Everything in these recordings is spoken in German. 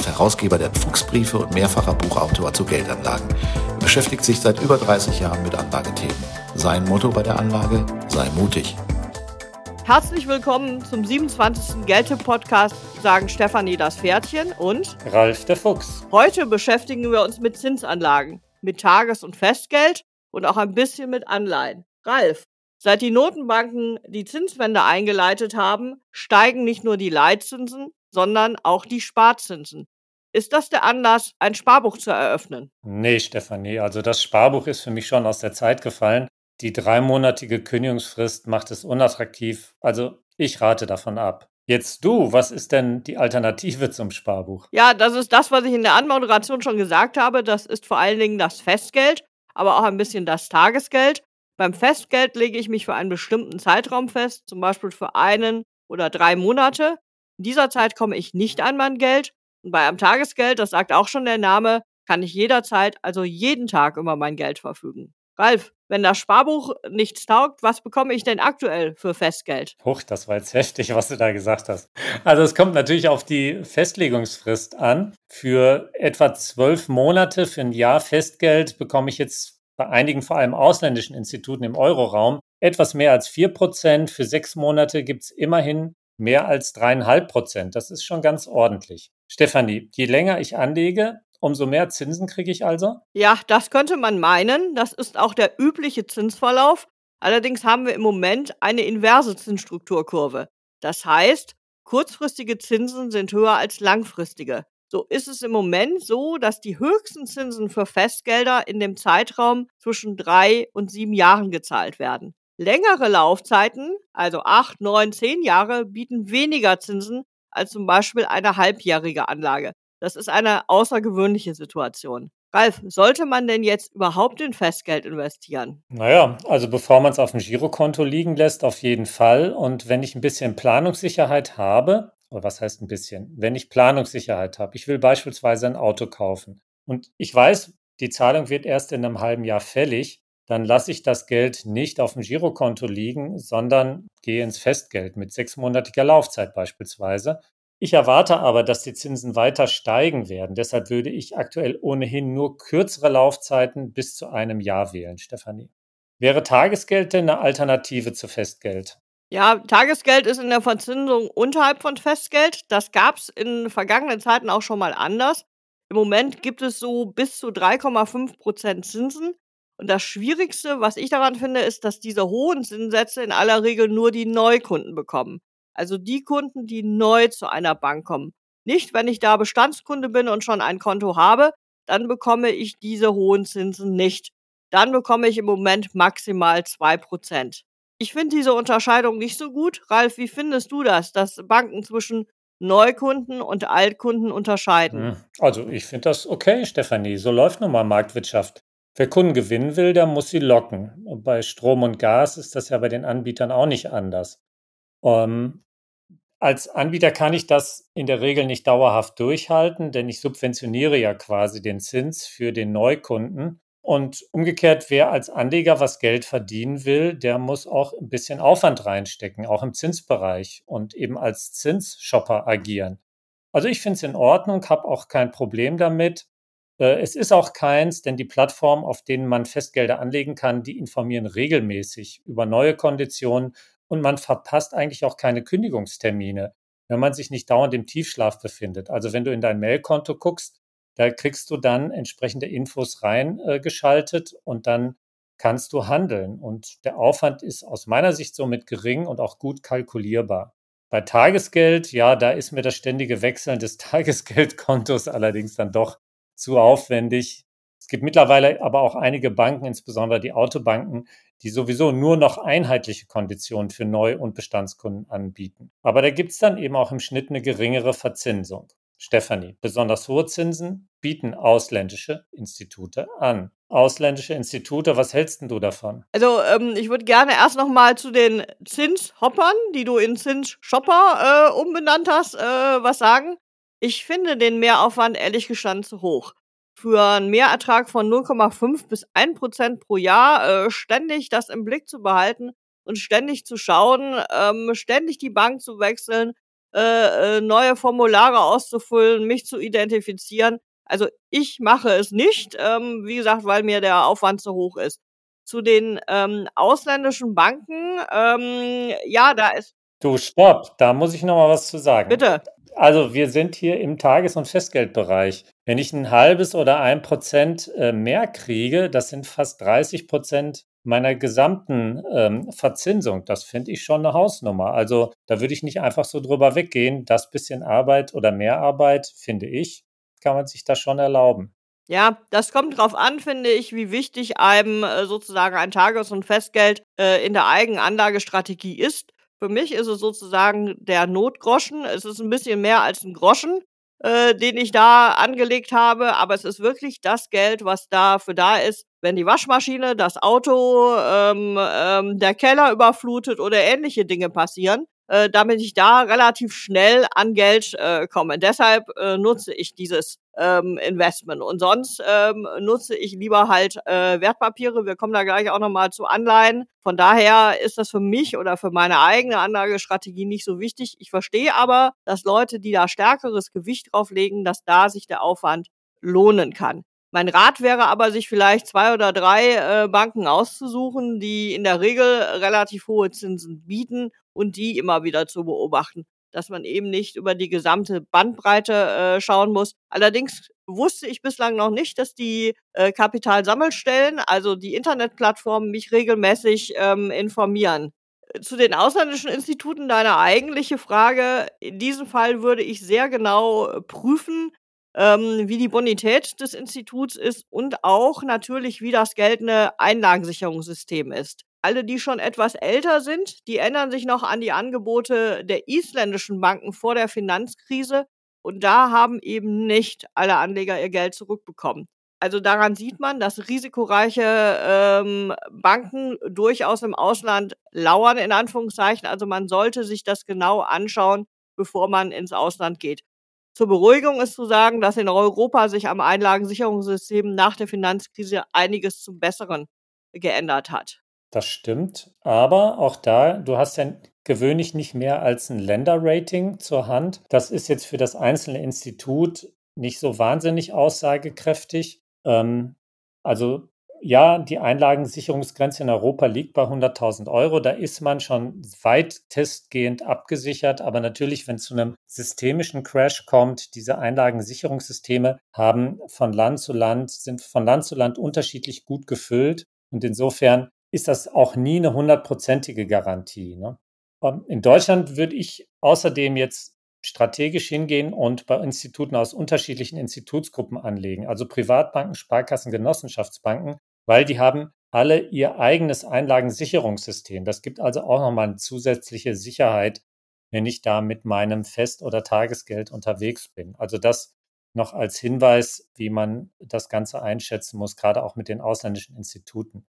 ist Herausgeber der Fuchsbriefe und mehrfacher Buchautor zu Geldanlagen. Er beschäftigt sich seit über 30 Jahren mit Anlagethemen. Sein Motto bei der Anlage, sei mutig. Herzlich willkommen zum 27. Geldtipp-Podcast, sagen Stefanie das Pferdchen und Ralf der Fuchs. Heute beschäftigen wir uns mit Zinsanlagen, mit Tages- und Festgeld und auch ein bisschen mit Anleihen. Ralf, Seit die Notenbanken die Zinswende eingeleitet haben, steigen nicht nur die Leitzinsen, sondern auch die Sparzinsen. Ist das der Anlass, ein Sparbuch zu eröffnen? Nee, Stefanie, also das Sparbuch ist für mich schon aus der Zeit gefallen. Die dreimonatige Kündigungsfrist macht es unattraktiv. Also ich rate davon ab. Jetzt du, was ist denn die Alternative zum Sparbuch? Ja, das ist das, was ich in der Anmoderation schon gesagt habe. Das ist vor allen Dingen das Festgeld, aber auch ein bisschen das Tagesgeld. Beim Festgeld lege ich mich für einen bestimmten Zeitraum fest, zum Beispiel für einen oder drei Monate. In dieser Zeit komme ich nicht an mein Geld. Und bei einem Tagesgeld, das sagt auch schon der Name, kann ich jederzeit, also jeden Tag über mein Geld verfügen. Ralf, wenn das Sparbuch nichts taugt, was bekomme ich denn aktuell für Festgeld? Huch, das war jetzt heftig, was du da gesagt hast. Also es kommt natürlich auf die Festlegungsfrist an. Für etwa zwölf Monate, für ein Jahr Festgeld bekomme ich jetzt bei einigen vor allem ausländischen Instituten im Euroraum etwas mehr als 4 Prozent. Für sechs Monate gibt es immerhin mehr als dreieinhalb Prozent. Das ist schon ganz ordentlich. Stefanie, je länger ich anlege, umso mehr Zinsen kriege ich also? Ja, das könnte man meinen. Das ist auch der übliche Zinsverlauf. Allerdings haben wir im Moment eine inverse Zinsstrukturkurve. Das heißt, kurzfristige Zinsen sind höher als langfristige. So ist es im Moment so, dass die höchsten Zinsen für Festgelder in dem Zeitraum zwischen drei und sieben Jahren gezahlt werden. Längere Laufzeiten, also acht, neun, zehn Jahre, bieten weniger Zinsen als zum Beispiel eine halbjährige Anlage. Das ist eine außergewöhnliche Situation. Ralf, sollte man denn jetzt überhaupt in Festgeld investieren? Naja, also bevor man es auf dem Girokonto liegen lässt, auf jeden Fall. Und wenn ich ein bisschen Planungssicherheit habe, oder was heißt ein bisschen, wenn ich Planungssicherheit habe, ich will beispielsweise ein Auto kaufen und ich weiß, die Zahlung wird erst in einem halben Jahr fällig, dann lasse ich das Geld nicht auf dem Girokonto liegen, sondern gehe ins Festgeld mit sechsmonatiger Laufzeit beispielsweise. Ich erwarte aber, dass die Zinsen weiter steigen werden. Deshalb würde ich aktuell ohnehin nur kürzere Laufzeiten bis zu einem Jahr wählen, Stefanie. Wäre Tagesgeld denn eine Alternative zu Festgeld? Ja, Tagesgeld ist in der Verzinsung unterhalb von Festgeld. Das gab es in vergangenen Zeiten auch schon mal anders. Im Moment gibt es so bis zu 3,5 Prozent Zinsen. Und das Schwierigste, was ich daran finde, ist, dass diese hohen Zinssätze in aller Regel nur die Neukunden bekommen. Also die Kunden, die neu zu einer Bank kommen. Nicht, wenn ich da Bestandskunde bin und schon ein Konto habe, dann bekomme ich diese hohen Zinsen nicht. Dann bekomme ich im Moment maximal zwei Prozent. Ich finde diese Unterscheidung nicht so gut. Ralf, wie findest du das, dass Banken zwischen Neukunden und Altkunden unterscheiden? Hm, also ich finde das okay, Stefanie. So läuft nun mal Marktwirtschaft. Wer Kunden gewinnen will, der muss sie locken. Und bei Strom und Gas ist das ja bei den Anbietern auch nicht anders. Ähm, als Anbieter kann ich das in der Regel nicht dauerhaft durchhalten, denn ich subventioniere ja quasi den Zins für den Neukunden. Und umgekehrt, wer als Anleger was Geld verdienen will, der muss auch ein bisschen Aufwand reinstecken, auch im Zinsbereich und eben als Zinsshopper agieren. Also ich finde es in Ordnung, habe auch kein Problem damit. Äh, es ist auch keins, denn die Plattformen, auf denen man Festgelder anlegen kann, die informieren regelmäßig über neue Konditionen und man verpasst eigentlich auch keine Kündigungstermine, wenn man sich nicht dauernd im Tiefschlaf befindet. Also wenn du in dein Mailkonto guckst, da kriegst du dann entsprechende Infos reingeschaltet äh, und dann kannst du handeln. Und der Aufwand ist aus meiner Sicht somit gering und auch gut kalkulierbar. Bei Tagesgeld, ja, da ist mir das ständige Wechseln des Tagesgeldkontos allerdings dann doch zu aufwendig. Es gibt mittlerweile aber auch einige Banken, insbesondere die Autobanken, die sowieso nur noch einheitliche Konditionen für Neu- und Bestandskunden anbieten. Aber da gibt es dann eben auch im Schnitt eine geringere Verzinsung. Stefanie, besonders hohe Zinsen bieten ausländische Institute an. Ausländische Institute, was hältst du davon? Also, ähm, ich würde gerne erst noch mal zu den Zinshoppern, die du in Zinsshopper äh, umbenannt hast, äh, was sagen. Ich finde den Mehraufwand ehrlich gestanden zu hoch. Für einen Mehrertrag von 0,5 bis 1% pro Jahr äh, ständig das im Blick zu behalten und ständig zu schauen, ähm, ständig die Bank zu wechseln, äh, äh, neue Formulare auszufüllen, mich zu identifizieren. Also ich mache es nicht, ähm, wie gesagt, weil mir der Aufwand zu hoch ist. Zu den ähm, ausländischen Banken, ähm, ja, da ist. Du, stopp, da muss ich noch mal was zu sagen. Bitte. Also wir sind hier im Tages- und Festgeldbereich. Wenn ich ein halbes oder ein Prozent äh, mehr kriege, das sind fast 30 Prozent meiner gesamten ähm, Verzinsung. Das finde ich schon eine Hausnummer. Also da würde ich nicht einfach so drüber weggehen. Das bisschen Arbeit oder mehr Arbeit, finde ich, kann man sich das schon erlauben. Ja, das kommt drauf an, finde ich, wie wichtig einem äh, sozusagen ein Tages- und Festgeld äh, in der eigenen Anlagestrategie ist. Für mich ist es sozusagen der Notgroschen. Es ist ein bisschen mehr als ein Groschen, äh, den ich da angelegt habe, aber es ist wirklich das Geld, was dafür da ist, wenn die Waschmaschine, das Auto, ähm, ähm, der Keller überflutet oder ähnliche Dinge passieren, äh, damit ich da relativ schnell an Geld äh, komme. Deshalb äh, nutze ich dieses ähm, Investment. Und sonst ähm, nutze ich lieber halt äh, Wertpapiere. Wir kommen da gleich auch nochmal zu Anleihen. Von daher ist das für mich oder für meine eigene Anlagestrategie nicht so wichtig. Ich verstehe aber, dass Leute, die da stärkeres Gewicht drauflegen, dass da sich der Aufwand lohnen kann. Mein Rat wäre aber, sich vielleicht zwei oder drei äh, Banken auszusuchen, die in der Regel relativ hohe Zinsen bieten und die immer wieder zu beobachten, dass man eben nicht über die gesamte Bandbreite äh, schauen muss. Allerdings wusste ich bislang noch nicht, dass die äh, Kapitalsammelstellen, also die Internetplattformen, mich regelmäßig ähm, informieren. Zu den ausländischen Instituten deine eigentliche Frage. In diesem Fall würde ich sehr genau prüfen, ähm, wie die Bonität des Instituts ist und auch natürlich, wie das geltende Einlagensicherungssystem ist. Alle, die schon etwas älter sind, die ändern sich noch an die Angebote der isländischen Banken vor der Finanzkrise. Und da haben eben nicht alle Anleger ihr Geld zurückbekommen. Also daran sieht man, dass risikoreiche ähm, Banken durchaus im Ausland lauern, in Anführungszeichen. Also man sollte sich das genau anschauen, bevor man ins Ausland geht. Zur Beruhigung ist zu sagen, dass in Europa sich am Einlagensicherungssystem nach der Finanzkrise einiges zum Besseren geändert hat. Das stimmt, aber auch da, du hast ja gewöhnlich nicht mehr als ein Länderrating zur Hand. Das ist jetzt für das einzelne Institut nicht so wahnsinnig aussagekräftig. Ähm, also ja, die Einlagensicherungsgrenze in Europa liegt bei 100.000 Euro. Da ist man schon weit testgehend abgesichert. Aber natürlich, wenn es zu einem systemischen Crash kommt, diese Einlagensicherungssysteme haben von Land zu Land, sind von Land zu Land unterschiedlich gut gefüllt. Und insofern ist das auch nie eine hundertprozentige Garantie. Ne? Ähm, in Deutschland würde ich außerdem jetzt strategisch hingehen und bei Instituten aus unterschiedlichen Institutsgruppen anlegen, also Privatbanken, Sparkassen, Genossenschaftsbanken, weil die haben alle ihr eigenes Einlagensicherungssystem. Das gibt also auch nochmal eine zusätzliche Sicherheit, wenn ich da mit meinem Fest- oder Tagesgeld unterwegs bin. Also das noch als Hinweis, wie man das Ganze einschätzen muss, gerade auch mit den ausländischen Instituten.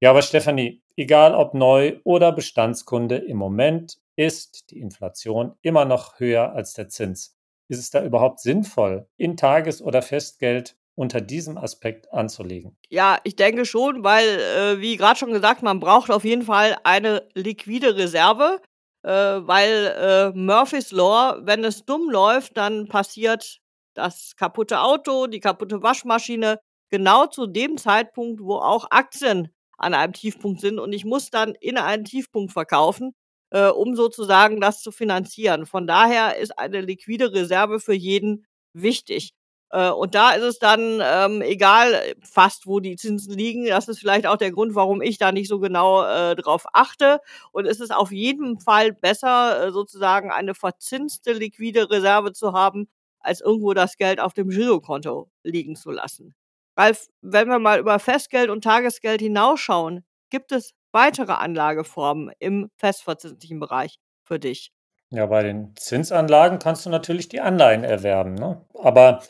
Ja, aber Stefanie, egal ob neu oder Bestandskunde, im Moment ist die Inflation immer noch höher als der Zins. Ist es da überhaupt sinnvoll, in Tages- oder Festgeld unter diesem Aspekt anzulegen? Ja, ich denke schon, weil, äh, wie gerade schon gesagt, man braucht auf jeden Fall eine liquide Reserve, äh, weil äh, Murphy's Law, wenn es dumm läuft, dann passiert das kaputte Auto, die kaputte Waschmaschine, genau zu dem Zeitpunkt, wo auch Aktien an einem Tiefpunkt sind und ich muss dann in einen Tiefpunkt verkaufen, äh, um sozusagen das zu finanzieren. Von daher ist eine liquide Reserve für jeden wichtig. Äh, und da ist es dann ähm, egal, äh, fast wo die Zinsen liegen. Das ist vielleicht auch der Grund, warum ich da nicht so genau äh, drauf achte. Und es ist auf jeden Fall besser, äh, sozusagen eine verzinste liquide Reserve zu haben, als irgendwo das Geld auf dem Girokonto liegen zu lassen. Ralf, wenn wir mal über Festgeld und Tagesgeld hinausschauen, gibt es weitere Anlageformen im festverzinslichen Bereich für dich? Ja, bei den Zinsanlagen kannst du natürlich die Anleihen erwerben. Ne? Aber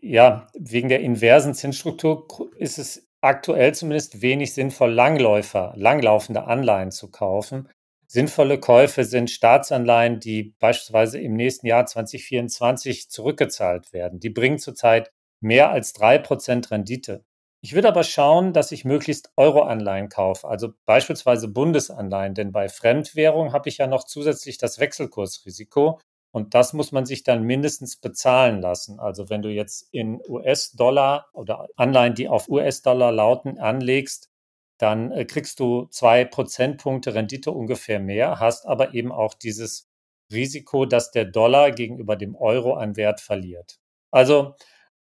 ja, wegen der inversen Zinsstruktur ist es aktuell zumindest wenig sinnvoll, Langläufer, langlaufende Anleihen zu kaufen. Sinnvolle Käufe sind Staatsanleihen, die beispielsweise im nächsten Jahr 2024 zurückgezahlt werden. Die bringen zurzeit mehr als 3% Rendite. Ich würde aber schauen, dass ich möglichst Euro-Anleihen kaufe, also beispielsweise Bundesanleihen, denn bei Fremdwährung habe ich ja noch zusätzlich das Wechselkursrisiko und das muss man sich dann mindestens bezahlen lassen. Also wenn du jetzt in US-Dollar oder Anleihen, die auf US-Dollar lauten, anlegst, dann äh, kriegst du zwei Prozentpunkte Rendite ungefähr mehr, hast aber eben auch dieses Risiko, dass der Dollar gegenüber dem Euro an Wert verliert. Also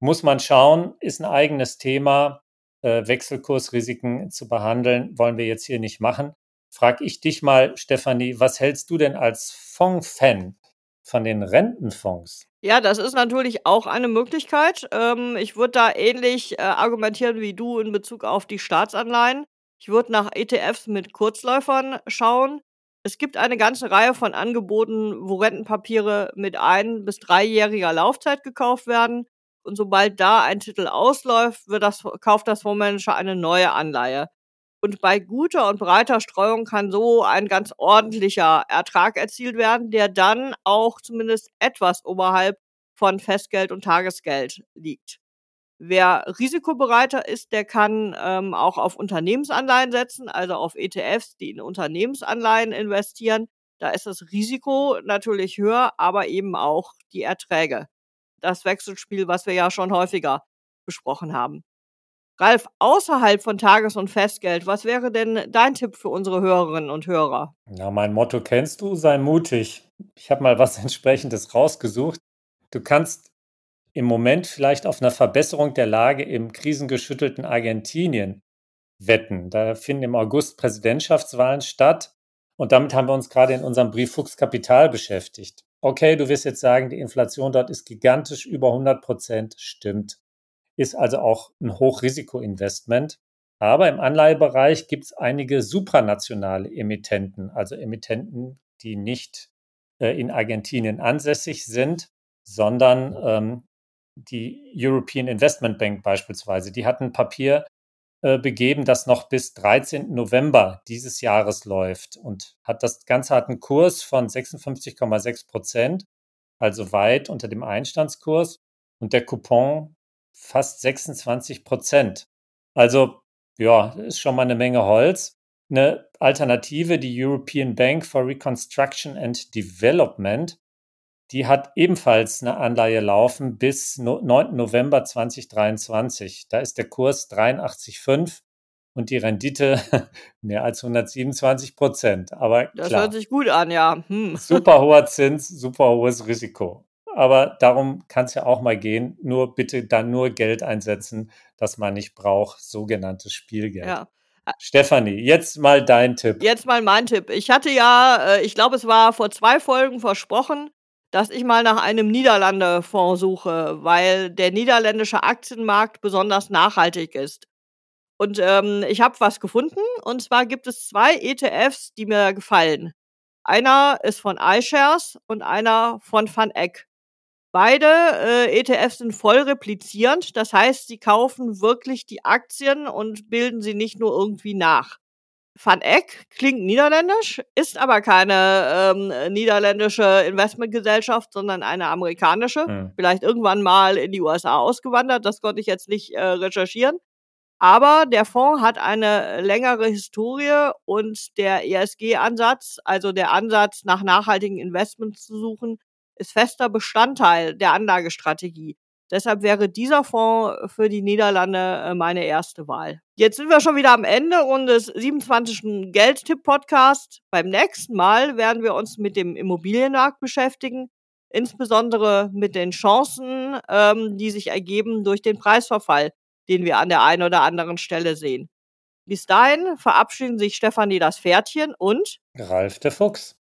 muss man schauen, ist ein eigenes Thema. Äh, Wechselkursrisiken zu behandeln, wollen wir jetzt hier nicht machen. Frag ich dich mal, Stefanie, was hältst du denn als Fonds-Fan von den Rentenfonds? Ja, das ist natürlich auch eine Möglichkeit. Ähm, ich würde da ähnlich äh, argumentieren wie du in Bezug auf die Staatsanleihen. Ich würde nach ETFs mit Kurzläufern schauen. Es gibt eine ganze Reihe von Angeboten, wo Rentenpapiere mit ein- bis dreijähriger Laufzeit gekauft werden. Und sobald da ein Titel ausläuft, wird das, kauft das Fondsmanager eine neue Anleihe. Und bei guter und breiter Streuung kann so ein ganz ordentlicher Ertrag erzielt werden, der dann auch zumindest etwas oberhalb von Festgeld und Tagesgeld liegt. Wer risikobereiter ist, der kann ähm, auch auf Unternehmensanleihen setzen, also auf ETFs, die in Unternehmensanleihen investieren. Da ist das Risiko natürlich höher, aber eben auch die Erträge. Das Wechselspiel, was wir ja schon häufiger besprochen haben. Ralf, außerhalb von Tages- und Festgeld, was wäre denn dein Tipp für unsere Hörerinnen und Hörer? Ja, mein Motto kennst du, sei mutig. Ich habe mal was entsprechendes rausgesucht. Du kannst im Moment vielleicht auf eine Verbesserung der Lage im krisengeschüttelten Argentinien wetten. Da finden im August Präsidentschaftswahlen statt und damit haben wir uns gerade in unserem Brief Fuchs Kapital beschäftigt. Okay, du wirst jetzt sagen, die Inflation dort ist gigantisch über 100 Prozent. Stimmt. Ist also auch ein Hochrisikoinvestment. Aber im Anleihebereich gibt es einige supranationale Emittenten, also Emittenten, die nicht äh, in Argentinien ansässig sind, sondern ähm, die European Investment Bank beispielsweise, die hat ein Papier begeben, das noch bis 13. November dieses Jahres läuft und hat das Ganze hat einen Kurs von 56,6 Prozent, also weit unter dem Einstandskurs und der Coupon fast 26 Prozent. Also ja, ist schon mal eine Menge Holz. Eine Alternative, die European Bank for Reconstruction and Development, die hat ebenfalls eine Anleihe laufen bis 9. November 2023. Da ist der Kurs 83,5 und die Rendite mehr als 127 Prozent. Aber Das klar, hört sich gut an, ja. Hm. super hoher Zins, super hohes Risiko. Aber darum kann es ja auch mal gehen. Nur bitte dann nur Geld einsetzen, das man nicht braucht, sogenanntes Spielgeld. Ja. Stefanie, jetzt mal dein Tipp. Jetzt mal mein Tipp. Ich hatte ja, äh, ich glaube, es war vor zwei Folgen versprochen, dass ich mal nach einem Niederlande-Fonds suche, weil der niederländische Aktienmarkt besonders nachhaltig ist. Und ähm, ich habe was gefunden, und zwar gibt es zwei ETFs, die mir gefallen. Einer ist von iShares und einer von Van Eck. Beide äh, ETFs sind voll replizierend, das heißt, sie kaufen wirklich die Aktien und bilden sie nicht nur irgendwie nach. Van Eck klingt niederländisch, ist aber keine ähm, niederländische Investmentgesellschaft, sondern eine amerikanische. Hm. Vielleicht irgendwann mal in die USA ausgewandert, das konnte ich jetzt nicht äh, recherchieren. Aber der Fonds hat eine längere Historie und der ESG-Ansatz, also der Ansatz nach nachhaltigen Investments zu suchen, ist fester Bestandteil der Anlagestrategie. Deshalb wäre dieser Fonds für die Niederlande äh, meine erste Wahl. Jetzt sind wir schon wieder am Ende unseres 27. Geldtipp-Podcasts. Beim nächsten Mal werden wir uns mit dem Immobilienmarkt beschäftigen, insbesondere mit den Chancen, ähm, die sich ergeben durch den Preisverfall, den wir an der einen oder anderen Stelle sehen. Bis dahin verabschieden sich Stefanie das Pferdchen und Ralf der Fuchs.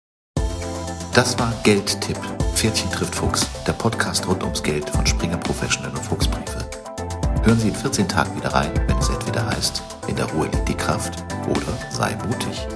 Das war Geldtipp. Pferdchen trifft Fuchs, der Podcast rund ums Geld von Springer Professional und Fuchsbriefe. Hören Sie in 14 Tagen wieder rein, wenn es entweder heißt, in der Ruhe liegt die Kraft oder sei mutig.